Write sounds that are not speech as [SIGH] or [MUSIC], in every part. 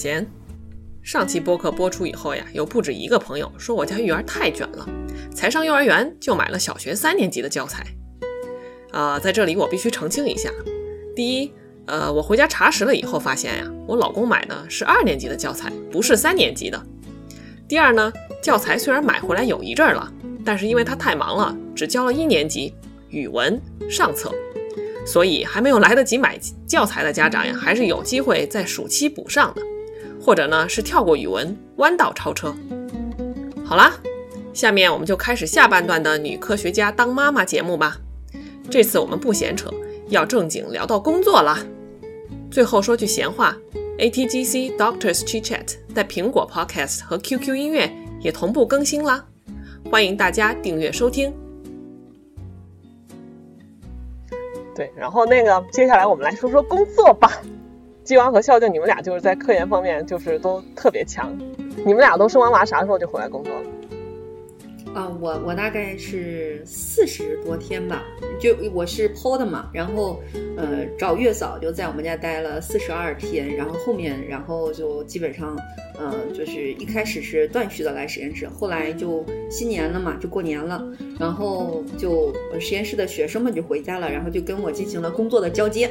贤。上期播客播出以后呀，有不止一个朋友说我家育儿太卷了，才上幼儿园就买了小学三年级的教材。啊、在这里我必须澄清一下，第一，呃，我回家查实了以后发现呀，我老公买的是二年级的教材，不是三年级的。第二呢，教材虽然买回来有一阵了，但是因为他太忙了，只教了一年级语文上册，所以还没有来得及买教材的家长呀，还是有机会在暑期补上的，或者呢是跳过语文弯道超车。好啦，下面我们就开始下半段的女科学家当妈妈节目吧。这次我们不闲扯，要正经聊到工作啦。最后说句闲话，ATGC Doctors Chit Chat 在苹果 Podcast 和 QQ 音乐也同步更新啦，欢迎大家订阅收听。对，然后那个接下来我们来说说工作吧。基王和孝敬，你们俩就是在科研方面就是都特别强。你们俩都生完娃啥时候就回来工作了？啊，我我大概是四十多天吧，就我是剖的嘛，然后呃找月嫂就在我们家待了四十二天，然后后面然后就基本上呃就是一开始是断续的来实验室，后来就新年了嘛，就过年了，然后就实验室的学生们就回家了，然后就跟我进行了工作的交接。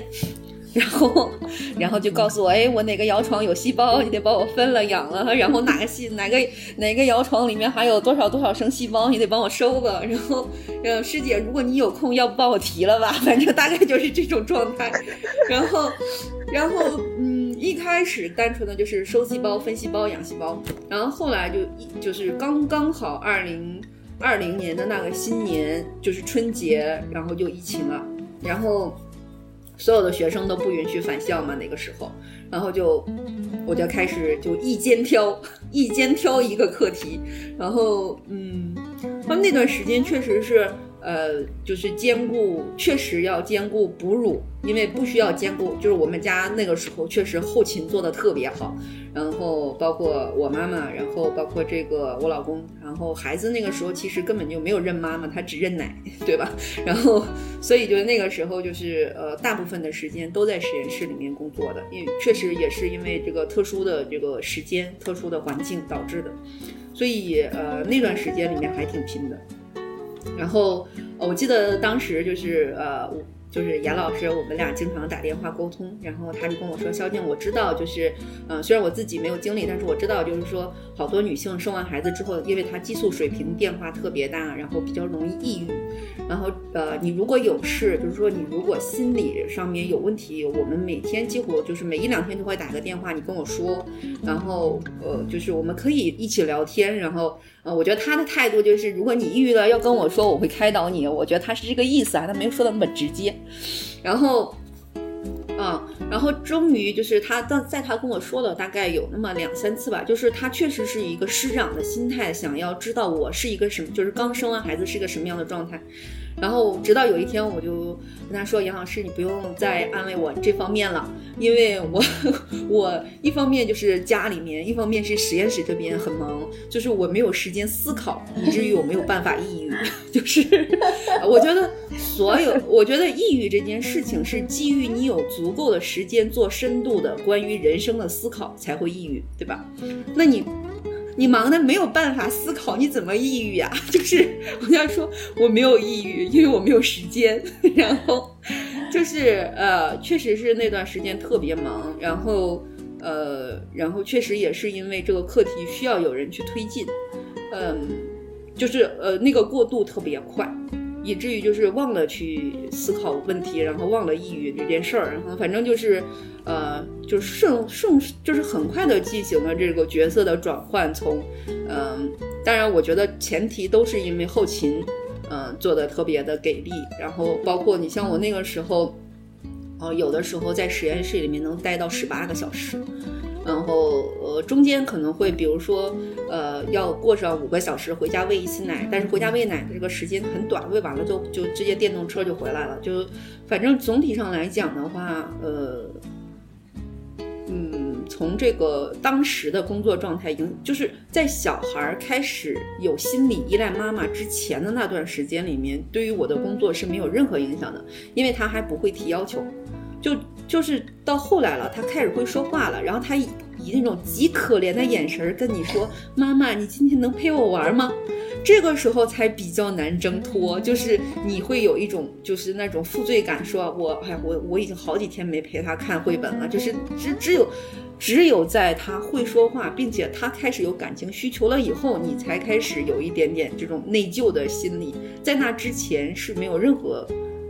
然后，然后就告诉我，哎，我哪个摇床有细胞，你得帮我分了养了。然后哪个细哪个哪个摇床里面还有多少多少升细胞，你得帮我收了。然后，呃，师姐，如果你有空，要不帮我提了吧？[LAUGHS] 反正大概就是这种状态。然后，然后，嗯，一开始单纯的就是收细胞、分细胞、养细胞。然后后来就就是刚刚好二零二零年的那个新年，就是春节，然后就疫情了，然后。所有的学生都不允许返校嘛，那个时候，然后就我就开始就一肩挑，[LAUGHS] 一肩挑一个课题，然后嗯，那那段时间确实是呃，就是兼顾，确实要兼顾哺乳，因为不需要兼顾，就是我们家那个时候确实后勤做的特别好，然后包括我妈妈，然后包括这个我老公，然后孩子那个时候其实根本就没有认妈妈，他只认奶，对吧？[LAUGHS] 然后所以就那个时候就是呃，大部分的时间都在实验室里面工作的，因为确实也是因为这个特殊的这个时间、特殊的环境导致的，所以呃那段时间里面还挺拼的。然后我记得当时就是呃。就是严老师，我们俩经常打电话沟通，然后他就跟我说：“肖静，我知道，就是，嗯、虽然我自己没有经历，但是我知道，就是说，好多女性生完孩子之后，因为她激素水平变化特别大，然后比较容易抑郁。然后，呃，你如果有事，就是说，你如果心理上面有问题，我们每天几乎就是每一两天就会打个电话，你跟我说，然后，呃，就是我们可以一起聊天，然后。”呃，我觉得他的态度就是，如果你抑郁了，要跟我说，我会开导你。我觉得他是这个意思啊，他没有说的那么直接。然后，嗯，然后终于就是他在在他跟我说了大概有那么两三次吧，就是他确实是一个师长的心态，想要知道我是一个什么，就是刚生完孩子是一个什么样的状态。然后直到有一天，我就跟他说：“杨老师，你不用再安慰我这方面了，因为我我一方面就是家里面，一方面是实验室这边很忙，就是我没有时间思考，以至于我没有办法抑郁。[LAUGHS] 就是我觉得所有，我觉得抑郁这件事情是基于你有足够的时间做深度的关于人生的思考才会抑郁，对吧？那你。”你忙的没有办法思考，你怎么抑郁呀、[LAUGHS] 就是我要说我没有抑郁，因为我没有时间。[LAUGHS] 然后就是呃，确实是那段时间特别忙，然后呃，然后确实也是因为这个课题需要有人去推进，嗯，就是呃那个过渡特别快。以至于就是忘了去思考问题，然后忘了抑郁这件事儿，然后反正就是，呃，就是顺顺就是很快的进行了这个角色的转换，从，嗯、当然我觉得前提都是因为后勤，嗯、做的特别的给力，然后包括你像我那个时候，呃，有的时候在实验室里面能待到十八个小时。然后呃，中间可能会比如说呃，要过上五个小时回家喂一次奶，但是回家喂奶的这个时间很短，喂完了就就直接电动车就回来了，就反正总体上来讲的话，呃，嗯，从这个当时的工作状态影，就是在小孩开始有心理依赖妈妈之前的那段时间里面，对于我的工作是没有任何影响的，因为他还不会提要求。就就是到后来了，他开始会说话了，然后他以以那种极可怜的眼神跟你说：“妈妈，你今天能陪我玩吗？”这个时候才比较难挣脱，就是你会有一种就是那种负罪感，说我哎我我已经好几天没陪他看绘本了，就是只只有只有在他会说话，并且他开始有感情需求了以后，你才开始有一点点这种内疚的心理，在那之前是没有任何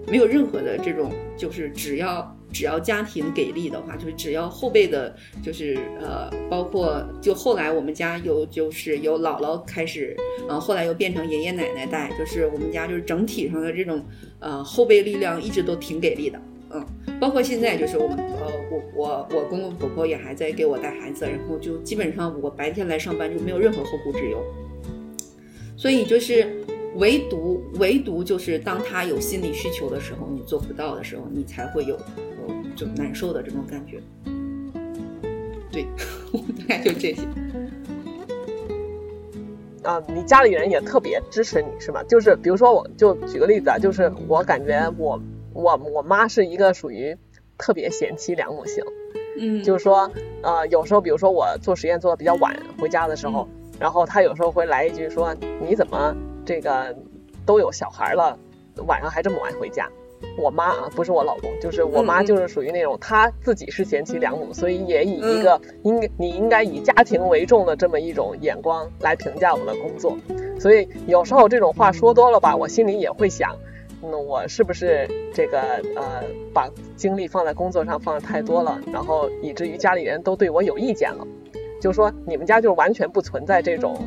没有任何的这种，就是只要只要家庭给力的话，就是只要后辈的，就是呃，包括就后来我们家有就是有姥姥开始，呃，后来又变成爷爷奶奶带，就是我们家就是整体上的这种呃后备力量一直都挺给力的，嗯，包括现在就是我们呃我我我公公婆婆也还在给我带孩子，然后就基本上我白天来上班就没有任何后顾之忧，所以就是。唯独唯独就是当他有心理需求的时候，你做不到的时候，你才会有就难受的这种感觉。对，[LAUGHS] 我大概就这些。啊，你家里人也特别支持你是吧？就是比如说，我就举个例子啊，就是我感觉我我我妈是一个属于特别贤妻良母型，嗯，就是说，呃，有时候比如说我做实验做的比较晚回家的时候，然后她有时候会来一句说，你怎么这个都有小孩了，晚上还这么晚回家？我妈啊，不是我老公，就是我妈，就是属于那种她自己是贤妻良母，所以也以一个应该你应该以家庭为重的这么一种眼光来评价我的工作。所以有时候这种话说多了吧，我心里也会想，那我是不是这个呃把精力放在工作上放的太多了，然后以至于家里人都对我有意见了。就说你们家就是完全不存在这种，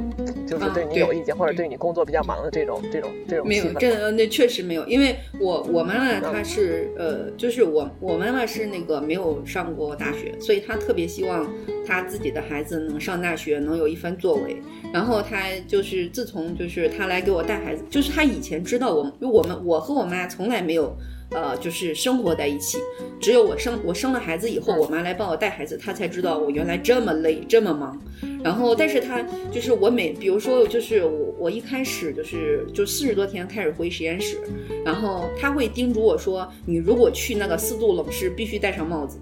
就是对你有意见、或者对你工作比较忙的这种这种这种没有，这那确实没有，因为我我妈妈她是呃，就是我我妈妈是那个没有上过大学，所以她特别希望她自己的孩子能上大学，能有一番作为。然后她就是自从就是她来给我带孩子，就是她以前知道我，我们我和我妈从来没有。呃，就是生活在一起，只有我生我生了孩子以后，我妈来帮我带孩子，她才知道我原来这么累，这么忙。然后，但是她就是我每，比如说，就是我我一开始就是就四十多天开始回实验室，然后她会叮嘱我说，你如果去那个四度冷室，必须戴上帽子。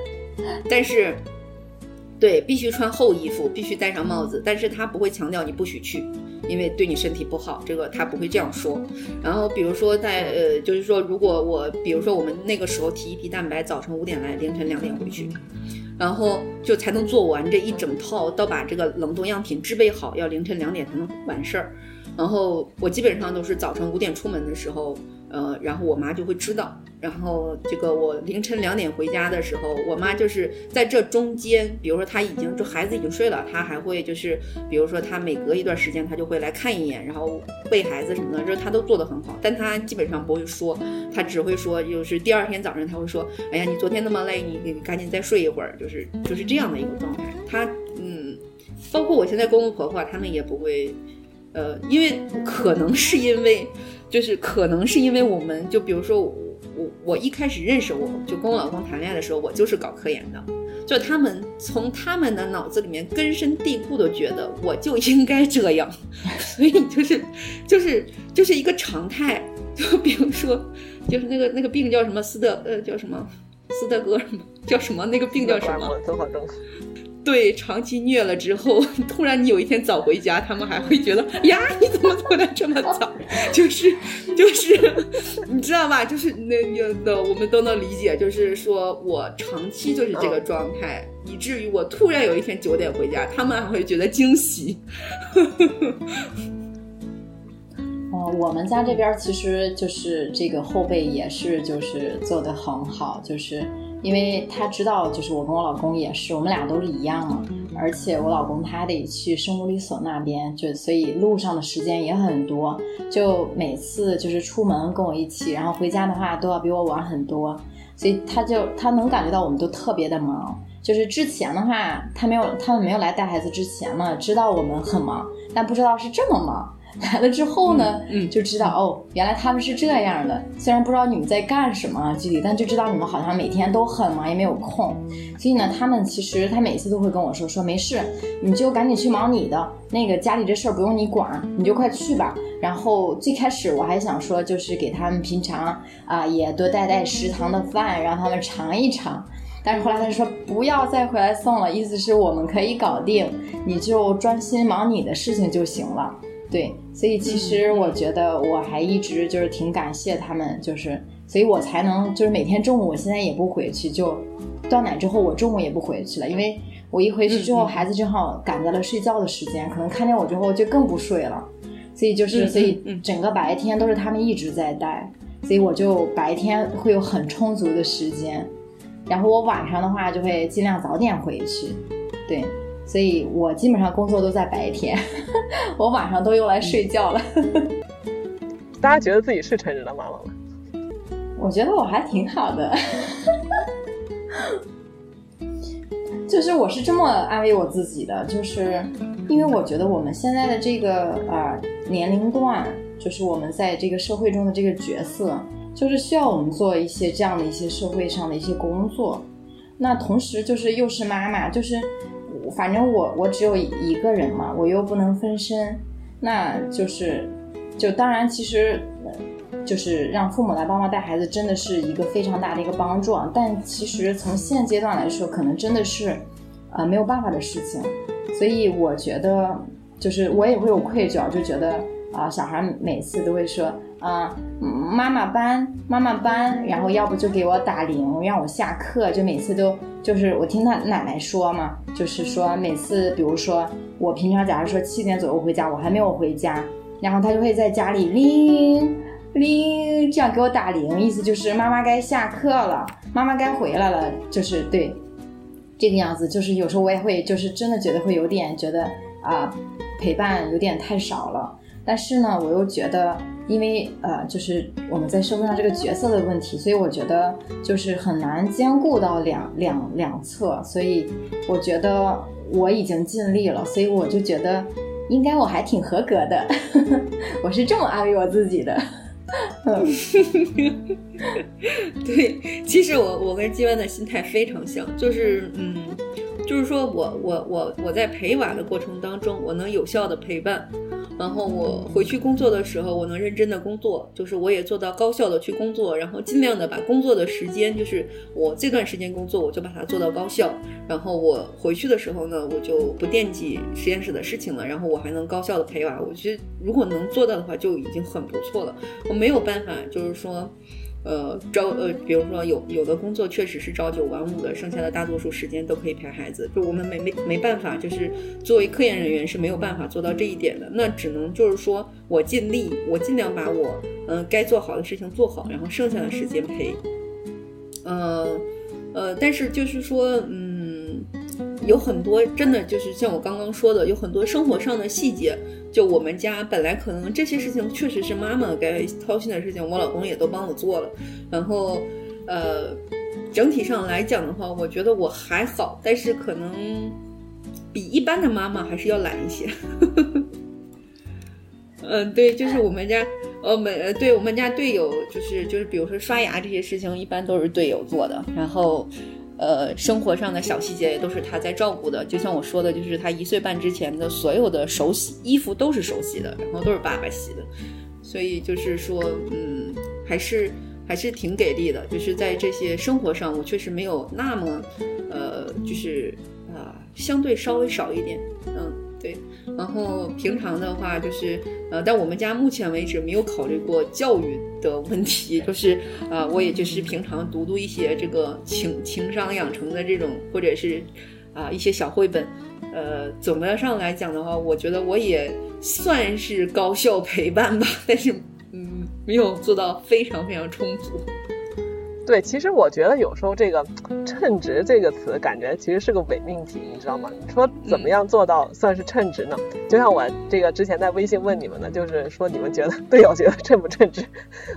[LAUGHS] 但是，对，必须穿厚衣服，必须戴上帽子，但是她不会强调你不许去。因为对你身体不好，这个他不会这样说。然后比如说在呃，就是说如果我，比如说我们那个时候提一批蛋白，早晨五点来，凌晨两点回去，然后就才能做完这一整套，到把这个冷冻样品制备好，要凌晨两点才能完事儿。然后我基本上都是早晨五点出门的时候。呃，然后我妈就会知道，然后这个我凌晨两点回家的时候，我妈就是在这中间，比如说她已经就孩子已经睡了，她还会就是，比如说她每隔一段时间，她就会来看一眼，然后喂孩子什么的，这她都做得很好，但她基本上不会说，她只会说，就是第二天早上她会说，哎呀，你昨天那么累，你你赶紧再睡一会儿，就是就是这样的一个状态。她嗯，包括我现在公公婆婆他们也不会，呃，因为可能是因为。就是可能是因为我们就比如说我我我一开始认识我就跟我老公谈恋爱的时候，我就是搞科研的，就他们从他们的脑子里面根深蒂固的觉得我就应该这样，[LAUGHS] 所以就是就是就是一个常态。就比如说，就是那个那个病叫什么斯德呃叫什么斯德哥什么叫什么那个病叫什么综合症。对，长期虐了之后，[LAUGHS] 突然你有一天早回家，他们还会觉得呀，你怎么做的这么早？[LAUGHS] 就是就是，你知道吧？就是那那那我们都能理解，就是说我长期就是这个状态，以至于我突然有一天九点回家，他们还会觉得惊喜。[LAUGHS] 哦，嗯，我们家这边其实就是这个后辈也是就是做的很好，就是因为他知道，就是我跟我老公也是，我们俩都是一样嘛。而且我老公他得去生物力所那边，就所以路上的时间也很多，就每次就是出门跟我一起，然后回家的话都要比我晚很多，所以他就他能感觉到我们都特别的忙。就是之前的话，他没有他们没有来带孩子之前嘛，知道我们很忙，但不知道是这么忙。来了之后呢，嗯就知道哦，原来他们是这样的。虽然不知道你们在干什么具体，但就知道你们好像每天都很忙，也没有空。所以呢，他们其实他每次都会跟我说说没事，你就赶紧去忙你的，那个家里这事儿不用你管，你就快去吧。然后最开始我还想说，就是给他们平常啊、也多带带食堂的饭，让他们尝一尝。但是后来他就说不要再回来送了，意思是我们可以搞定，你就专心忙你的事情就行了。对，所以其实我觉得我还一直就是挺感谢他们，就是所以我才能就是每天中午我现在也不回去，就断奶之后我中午也不回去了，因为我一回去之后孩子正好赶在了睡觉的时间，可能看见我之后就更不睡了，所以就是嗯所以整个白天都是他们一直在带，所以我就白天会有很充足的时间，然后我晚上的话就会尽量早点回去，对。所以我基本上工作都在白天，我晚上都用来睡觉了。[LAUGHS] 大家觉得自己是称职的妈妈吗？我觉得我还挺好的，就是我是这么安慰我自己的，就是因为我觉得我们现在的这个呃年龄段，就是我们在这个社会中的这个角色，就是需要我们做一些这样的一些社会上的一些工作。那同时就是又是妈妈，就是反正我我只有一个人嘛，我又不能分身，那就是就当然其实。就是让父母来帮忙带孩子，真的是一个非常大的一个帮助啊。但其实从现阶段来说，可能真的是，呃，没有办法的事情。所以我觉得，就是我也会有愧疚，就觉得啊、小孩每次都会说啊、妈妈班，妈妈班，然后要不就给我打铃，让我下课，就每次都就是我听他奶奶说嘛，就是说每次，比如说我平常假如说七点左右回家，我还没有回家，然后他就会在家里铃。铃，这样给我打铃，意思就是妈妈该下课了，妈妈该回来了，就是对这个样子。就是有时候我也会，就是真的觉得会有点觉得啊、陪伴有点太少了。但是呢，我又觉得，因为呃，就是我们在社会上这个角色的问题，所以我觉得就是很难兼顾到两两两侧，所以我觉得我已经尽力了，所以我就觉得应该我还挺合格的，[LAUGHS] 我是这么安慰我自己的。[LAUGHS] 对，其实我我跟基湾的心态非常像，就是嗯，就是说我我我我在陪娃的过程当中，我能有效的陪伴，然后我回去工作的时候，我能认真的工作，就是我也做到高效的去工作，然后尽量的把工作的时间，就是我这段时间工作，我就把它做到高效，然后我回去的时候呢，我就不惦记实验室的事情了，然后我还能高效的陪娃，我觉得如果能做到的话，就已经很不错了。我没有办法，就是说。呃，朝呃，比如说有有的工作确实是朝九晚五的，剩下的大多数时间都可以陪孩子。就我们没没没办法，就是作为科研人员是没有办法做到这一点的。那只能就是说我尽力，我尽量把我嗯、该做好的事情做好，然后剩下的时间陪。呃呃，但是就是说，嗯，有很多真的就是像我刚刚说的，有很多生活上的细节。就我们家本来可能这些事情确实是妈妈该操心的事情，我老公也都帮我做了。然后，呃，整体上来讲的话，我觉得我还好，但是可能比一般的妈妈还是要懒一些。嗯，对，就是我们家，呃，每，对我们家队友，就是就是，比如说刷牙这些事情，一般都是队友做的。然后，呃，生活上的小细节也都是他在照顾的。就像我说的，就是他一岁半之前的所有的手洗衣服都是手洗的，然后都是爸爸洗的。所以就是说，嗯，还是还是挺给力的。就是在这些生活上，我确实没有那么，呃，就是啊、相对稍微少一点，嗯，然后平常的话，就是呃，但我们家目前为止没有考虑过教育的问题，[LAUGHS] 就是呃，我也就是平常读读一些这个情情商养成的这种，或者是啊、一些小绘本，呃，总的上来讲的话，我觉得我也算是高效陪伴吧，[LAUGHS] 但是嗯，没有做到非常非常充足。对，其实我觉得有时候这个“称职”这个词，感觉其实是个伪命题，你知道吗？你说怎么样做到算是称职呢？就像我这个之前在微信问你们的，就是说你们觉得队友觉得称不称职？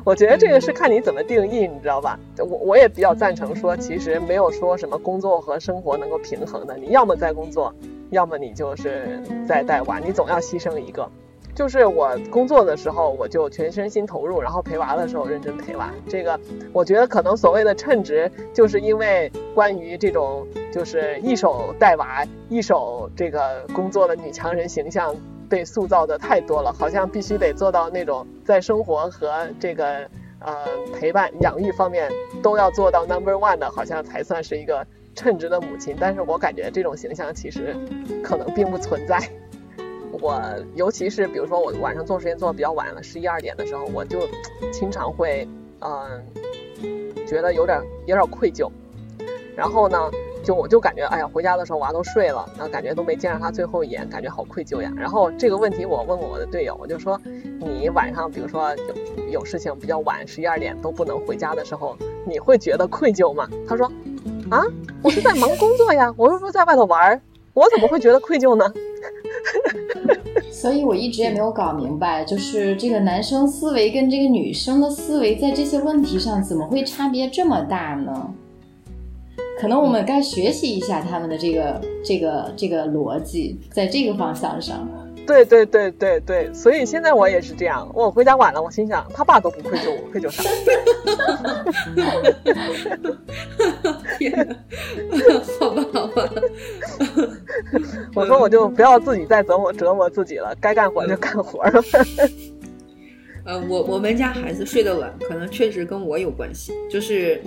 我觉得这个是看你怎么定义，你知道吧？我我也比较赞成说，其实没有说什么工作和生活能够平衡的，你要么在工作，要么你就是在带娃，你总要牺牲一个。就是我工作的时候，我就全身心投入，然后陪娃的时候认真陪娃。这个我觉得可能所谓的称职，就是因为关于这种就是一手带娃、一手这个工作的女强人形象被塑造的太多了，好像必须得做到那种在生活和这个呃陪伴、养育方面都要做到 number one 的，好像才算是一个称职的母亲。但是我感觉这种形象其实可能并不存在。我尤其是比如说我晚上做实验做的比较晚了，十一二点的时候，我就经常会嗯觉得有点有点愧疚，然后呢就我就感觉哎呀回家的时候娃都睡了，然后感觉都没见着他最后一眼，感觉好愧疚呀。然后这个问题我问过我的队友，我就说你晚上比如说有有事情比较晚，十一二点都不能回家的时候，你会觉得愧疚吗？他说啊我是在忙工作呀，我又不是在外头玩，我怎么会觉得愧疚呢？[LAUGHS] 所以我一直也没有搞明白，就是这个男生思维跟这个女生的思维在这些问题上怎么会差别这么大呢？可能我们该学习一下他们的这个这个这个逻辑，在这个方向上。对对对对对，所以现在我也是这样。我回家晚了，我心想他爸都不愧疚我，愧疚啥？天好吧好吧。我说我就不要自己再折磨折磨自己了，该干活就干活了。呃，我我们家孩子睡得晚，可能确实跟我有关系，就是。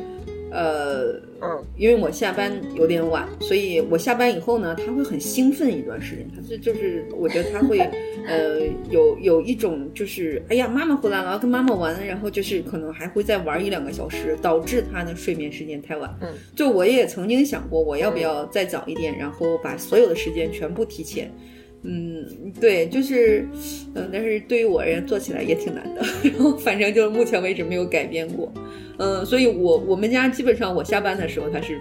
呃，嗯，因为我下班有点晚，所以我下班以后呢，他会很兴奋一段时间。他是就是，我觉得他会，呃，有有一种就是，哎呀，妈妈回来了，要跟妈妈玩，然后就是可能还会再玩一两个小时，导致他的睡眠时间太晚。嗯，就我也曾经想过，我要不要再早一点，然后把所有的时间全部提前。嗯，嗯对，就是，嗯，但是对于我而言做起来也挺难的，然后反正就是目前为止没有改变过，嗯，所以我我们家基本上我下班的时候他是，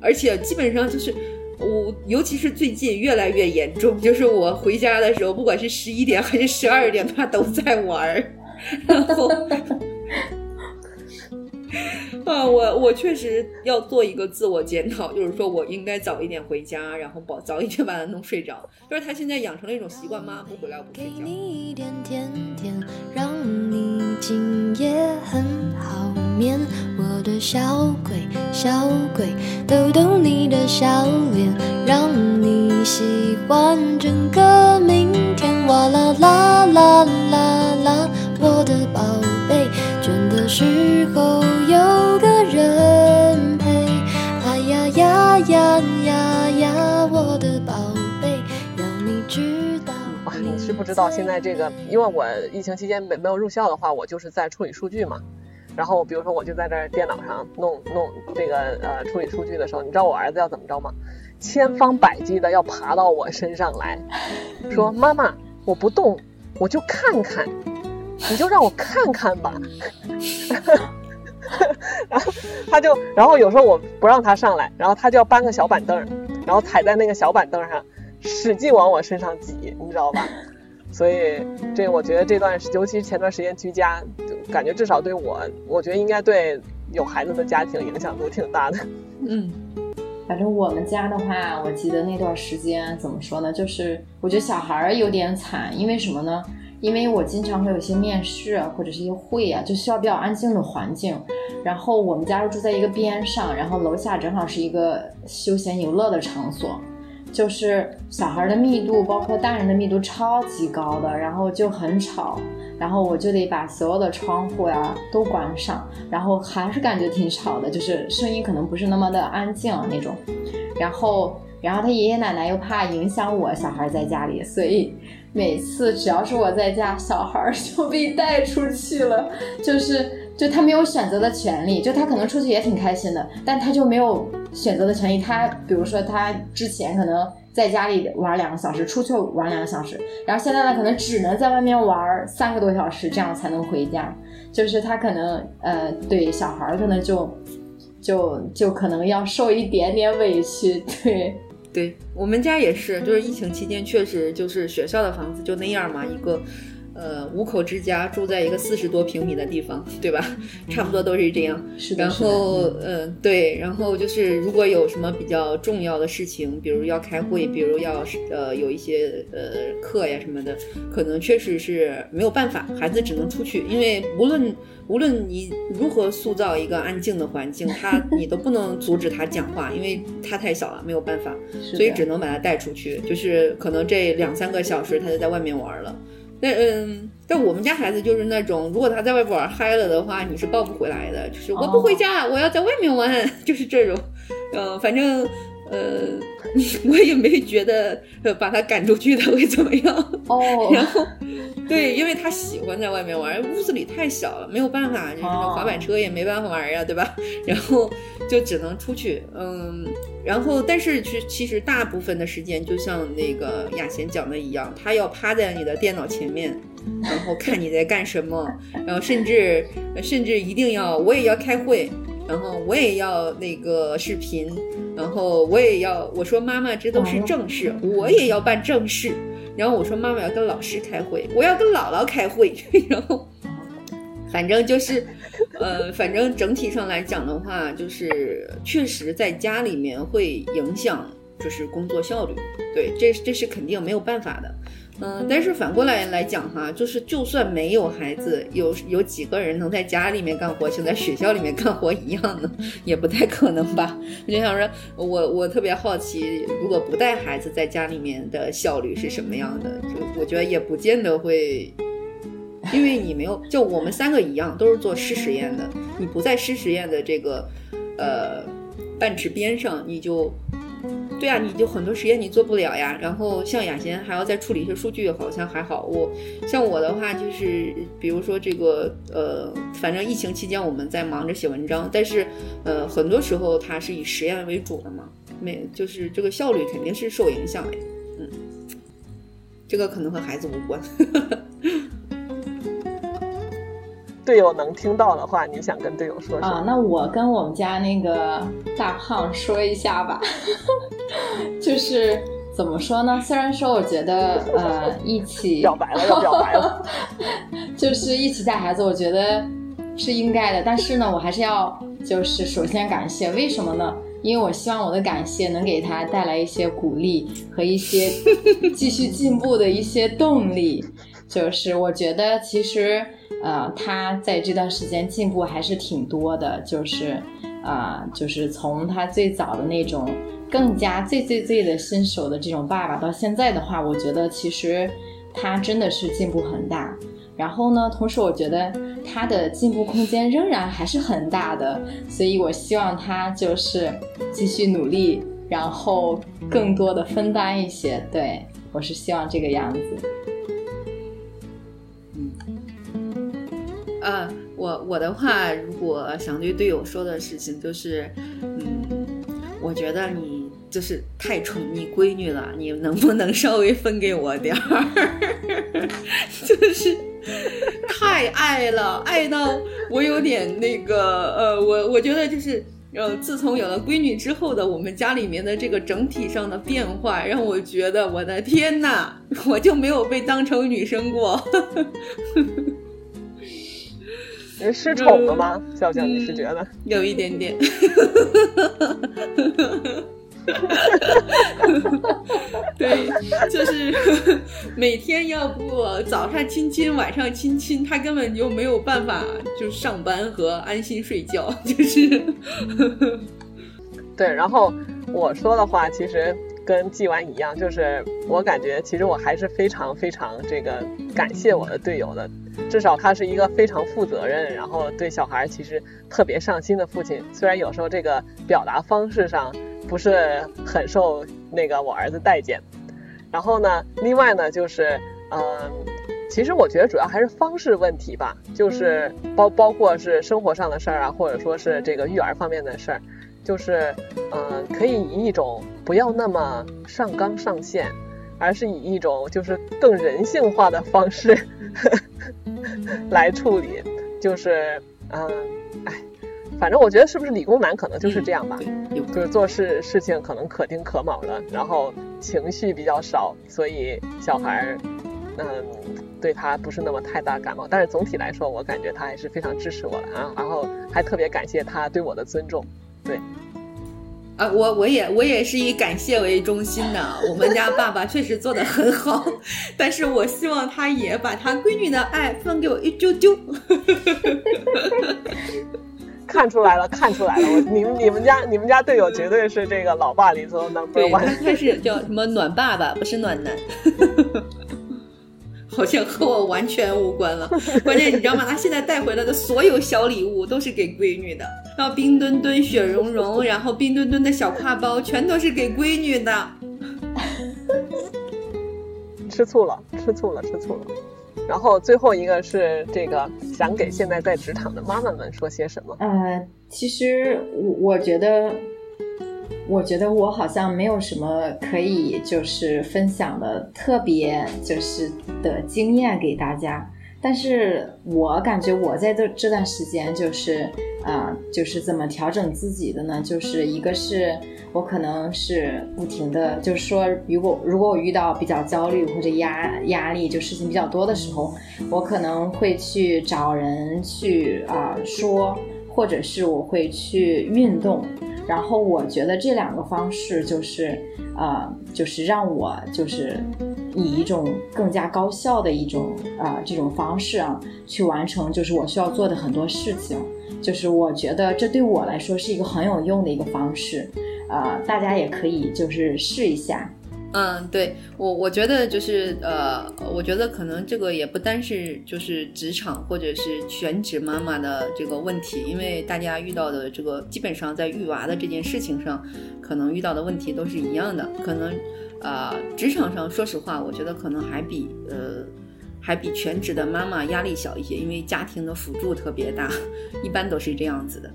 而且基本上就是我，尤其是最近越来越严重，就是我回家的时候，不管是十一点还是十二点，他都在玩儿，[LAUGHS] 然后。啊，我我确实要做一个自我检讨，就是说我应该早一点回家，然后早早一点把他弄睡着。就是他现在养成了一种习惯，妈不回来我不睡觉。给你一点甜甜，让你今夜很好眠。我的小鬼小鬼，逗逗你的笑脸，让你喜欢整个明天。哇啦啦啦啦啦，我的宝贝，时候。有个人陪，哎呀呀呀呀呀，我的宝贝，要你知道。哇，你是不知道现在这个，因为我疫情期间没没有入校的话，我就是在处理数据嘛。然后比如说我就在这电脑上弄弄这个呃处理数据的时候，你知道我儿子要怎么着吗？千方百计的要爬到我身上来说：“妈妈，我不动，我就看看，你就让我看看吧。” [LAUGHS] 然后他就，然后有时候我不让他上来，然后他就要搬个小板凳，然后踩在那个小板凳上，使劲往我身上挤，你知道吧？所以这我觉得这段，尤其是前段时间居家，感觉至少对我，我觉得应该对有孩子的家庭影响都挺大的。嗯，反正我们家的话，我记得那段时间怎么说呢？就是我觉得小孩有点惨，因为什么呢？因为我经常会有一些面试啊，或者是一些会啊，就需要比较安静的环境。然后我们家又住在一个边上，然后楼下正好是一个休闲游乐的场所，就是小孩的密度，包括大人的密度超级高的，然后就很吵。然后我就得把所有的窗户呀都关上，然后还是感觉挺吵的，就是声音可能不是那么的安静那种。然后，然后他爷爷奶奶又怕影响我小孩在家里，所以。每次只要是我在家，小孩 [LAUGHS] 就被带出去了，就是就他没有选择的权利，就他可能出去也挺开心的，但他就没有选择的权利。他比如说他之前可能在家里玩两个小时，出去玩两个小时，然后现在呢，可能只能在外面玩三个多小时，这样才能回家。就是他可能呃，对小孩可能就就就可能要受一点点委屈，对。对我们家也是，就是疫情期间确实就是学校的房子就那样嘛，一个。呃，五口之家住在一个四十多平米的地方，对吧？差不多都是这样。是的。然后，嗯，对，然后就是如果有什么比较重要的事情，比如要开会，比如要呃有一些呃课呀什么的，可能确实是没有办法，孩子只能出去，因为无论无论你如何塑造一个安静的环境，他你都不能阻止他讲话，因为他太小了，没有办法，所以只能把他带出去，就是可能这两三个小时他就在外面玩了。那嗯，但我们家孩子就是那种，如果他在外边玩嗨了的话，你是抱不回来的。就是我不回家，我要在外面玩，[LAUGHS] 就是这种。嗯，反正呃，我也没觉得把他赶出去他会怎么样。哦。[LAUGHS] 然后，对，因为他喜欢在外面玩，屋子里太小了，没有办法，就是滑板车也没办法玩呀，对吧？[LAUGHS] 然后就只能出去，嗯。然后，但是其其实大部分的时间，就像那个雅贤讲的一样，他要趴在你的电脑前面，然后看你在干什么，然后甚至甚至一定要我也要开会，然后我也要那个视频，然后我也要我说妈妈这都是正事，我也要办正事，然后我说妈妈要跟老师开会，我要跟姥姥开会，[LAUGHS] 然后。反正就是，呃，反正整体上来讲的话，就是确实在家里面会影响，就是工作效率。对，这这是肯定没有办法的。嗯，但是反过来来讲哈，就是就算没有孩子，有有几个人能在家里面干活，像在学校里面干活一样呢？[LAUGHS] 也不太可能吧。我就想说，我我特别好奇，如果不带孩子在家里面的效率是什么样的？就我觉得也不见得会。因为你没有，就我们三个一样，都是做湿实验的。你不在湿实验的这个，呃，半池边上，你就，对啊，你就很多实验你做不了呀。然后像雅贤还要再处理一些数据，好像还好。我像我的话，就是比如说这个，呃，反正疫情期间我们在忙着写文章，但是，呃，很多时候它是以实验为主的嘛，没就是这个效率肯定是受影响的。嗯，这个可能和孩子无关。[LAUGHS] 队友能听到的话，你想跟队友说说啊？那我跟我们家那个大胖说一下吧，[LAUGHS] 就是怎么说呢？虽然说我觉得呃一起表白了要表白了，[LAUGHS] 就是一起带孩子，我觉得是应该的。但是呢，我还是要就是首先感谢，为什么呢？因为我希望我的感谢能给他带来一些鼓励和一些继续进步的一些动力。就是我觉得其实。呃，他在这段时间进步还是挺多的，就是，啊，就是从他最早的那种更加最最最的新手的这种爸爸，到现在的话，我觉得其实他真的是进步很大。然后呢，同时我觉得他的进步空间仍然还是很大的，所以我希望他就是继续努力，然后更多的分担一些。对我是希望这个样子。呃，我我的话，如果想对队友说的事情就是，嗯，我觉得你就是太宠你闺女了，你能不能稍微分给我点儿？[LAUGHS] 就是太爱了，爱到我有点那个，呃，我我觉得就是，呃，自从有了闺女之后的我们家里面的这个整体上的变化，让我觉得我的天呐，我就没有被当成女生过。[LAUGHS] 人失宠了吗？笑笑，你是觉得有一点点？对，就是每天要不早上亲亲，晚上亲亲，他根本就没有办法就上班和安心睡觉，就是。[LAUGHS] 对，然后我说的话其实跟季完一样，就是我感觉其实我还是非常非常这个感谢我的队友的。至少他是一个非常负责任，然后对小孩其实特别上心的父亲。虽然有时候这个表达方式上不是很受那个我儿子待见。然后呢，另外呢，就是嗯，其实我觉得主要还是方式问题吧，就是包包括是生活上的事儿啊，或者说是这个育儿方面的事儿，就是嗯，可以以一种不要那么上纲上线，而是以一种就是更人性化的方式 [LAUGHS] 来处理。就是嗯，哎，反正我觉得是不是理工男可能就是这样吧，就是做事事情可能可丁可卯的，然后情绪比较少，所以小孩儿嗯对他不是那么太大感冒。但是总体来说，我感觉他还是非常支持我的啊，然后还特别感谢他对我的尊重，对。啊，我我也我也是以感谢为中心的。我们家爸爸确实做的很好，[LAUGHS] 但是我希望他也把他闺女的爱分给我一丢丢。[LAUGHS] 看出来了，看出来了，我你们你们家你们家队友绝对是这个老爸里头 number one。他他是叫什么暖爸爸，不是暖男。[LAUGHS] 好像和我完全无关了。关键你知道吗？他现在带回来的所有小礼物都是给闺女的，然后冰墩墩、雪融融，然后冰墩墩的小挎包，全都是给闺女的。[LAUGHS] 吃醋了，吃醋了，吃醋了。然后最后一个是这个，想给现在在职场的妈妈们说些什么？呃，其实我我觉得。我觉得我好像没有什么可以就是分享的特别就是的经验给大家，但是我感觉我在这这段时间就是啊，就是怎么调整自己的呢？就是一个是我可能是不停的，就是说如果如果我遇到比较焦虑或者压压力，就事情比较多的时候，我可能会去找人去啊说，或者是我会去运动。然后我觉得这两个方式就是，呃，就是让我就是以一种更加高效的一种啊这种方式啊去完成，就是我需要做的很多事情。就是我觉得这对我来说是一个很有用的一个方式，呃，大家也可以就是试一下。嗯，对我，我觉得就是呃，我觉得可能这个也不单是就是职场或者是全职妈妈的这个问题，因为大家遇到的这个基本上在育娃的这件事情上，可能遇到的问题都是一样的。可能啊，职场上说实话，我觉得可能还比呃 [LAUGHS] 还比全职的妈妈压力小一些，因为家庭的辅助特别大，一般都是这样子的。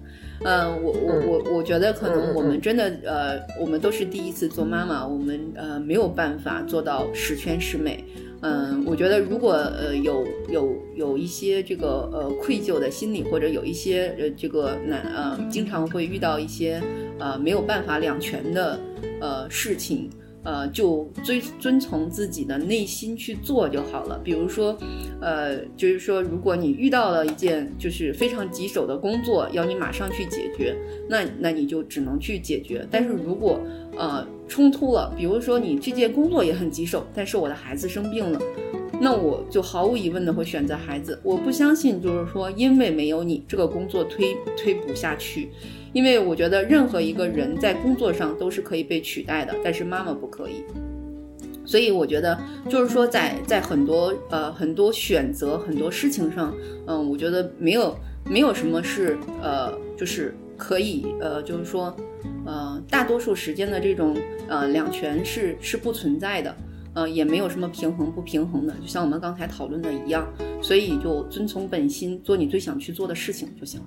嗯，我我我我觉得可能我们真的呃，我们都是第一次做妈妈，我们呃没有办法做到十全十美。嗯，我觉得如果呃有有有一些这个呃愧疚的心理，或者有一些呃这个难呃经常会遇到一些呃没有办法两全的呃事情。呃，就遵遵从自己的内心去做就好了。比如说，呃，就是说，如果你遇到了一件就是非常棘手的工作，要你马上去解决，那那你就只能去解决。但是如果呃冲突了，比如说你这件工作也很棘手，但是我的孩子生病了，那我就毫无疑问的会选择孩子。我不相信，就是说因为没有你，这个工作推推不下去。因为我觉得任何一个人在工作上都是可以被取代的，但是妈妈不可以。所以我觉得就是说，在在很多呃很多选择很多事情上，嗯，我觉得没有没有什么是呃就是可以呃就是说呃大多数时间的这种呃两全是是不存在的，呃也没有什么平衡不平衡的，就像我们刚才讨论的一样。所以就遵从本心，做你最想去做的事情就行了。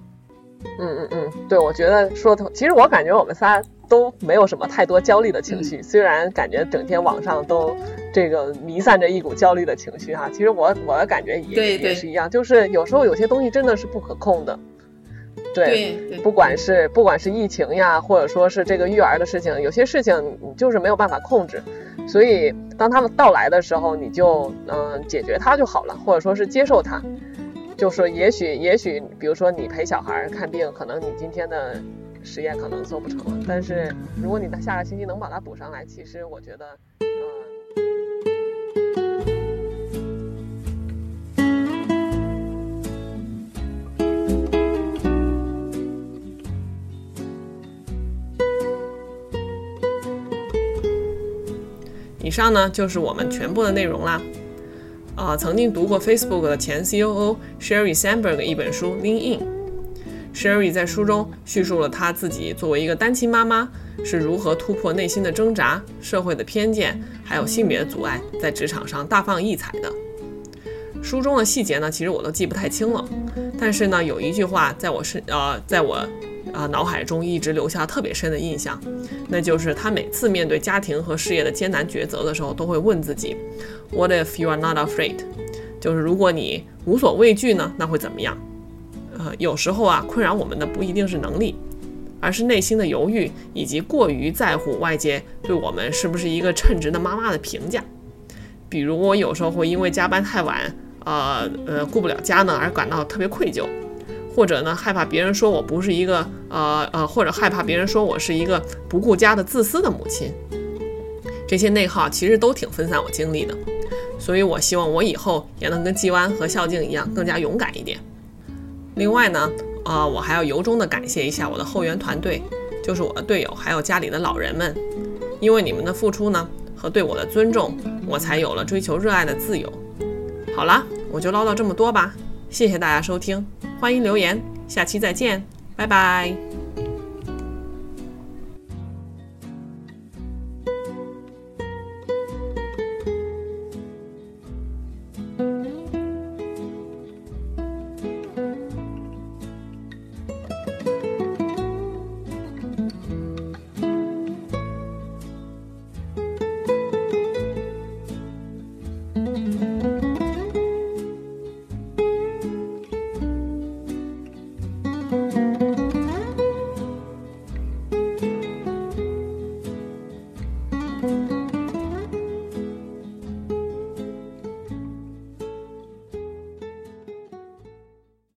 嗯嗯嗯，对，我觉得说的，其实我感觉我们仨都没有什么太多焦虑的情绪，虽然感觉整天网上都这个弥散着一股焦虑的情绪哈。其实我我的感觉也也是一样，就是有时候有些东西真的是不可控的，对，不管是不管是疫情呀，或者说是这个育儿的事情，有些事情你就是没有办法控制，所以当他们到来的时候，你就嗯解决它就好了，或者说是接受它。就说也许也许，比如说你陪小孩看病，可能你今天的实验可能做不成了，但是如果你的下个星期能把它补上来，其实我觉得，以上呢就是我们全部的内容啦。啊，曾经读过 Facebook 的前 COO Sherry Sandberg 一本书《Lean In》。Sherry 在书中叙述了她自己作为一个单亲妈妈是如何突破内心的挣扎、社会的偏见，还有性别的阻碍，在职场上大放异彩的。书中的细节呢，其实我都记不太清了，但是呢，有一句话在我是呃，在我啊脑海中一直留下特别深的印象，那就是他每次面对家庭和事业的艰难抉择的时候，都会问自己：What if you are not afraid？就是如果你无所畏惧呢，那会怎么样？呃，有时候啊，困扰我们的不一定是能力，而是内心的犹豫以及过于在乎外界对我们是不是一个称职的妈妈的评价。比如我有时候会因为加班太晚，呃呃顾不了家呢而感到特别愧疚，或者呢害怕别人说我不是一个呃呃，或者害怕别人说我是一个不顾家的自私的母亲。这些内耗其实都挺分散我精力的，所以我希望我以后也能跟季湾和孝静一样更加勇敢一点。另外呢，呃，我还要由衷的感谢一下我的后援团队，就是我的队友还有家里的老人们，因为你们的付出呢。和对我的尊重，我才有了追求热爱的自由。好了，我就唠叨这么多吧，谢谢大家收听，欢迎留言，下期再见，拜拜。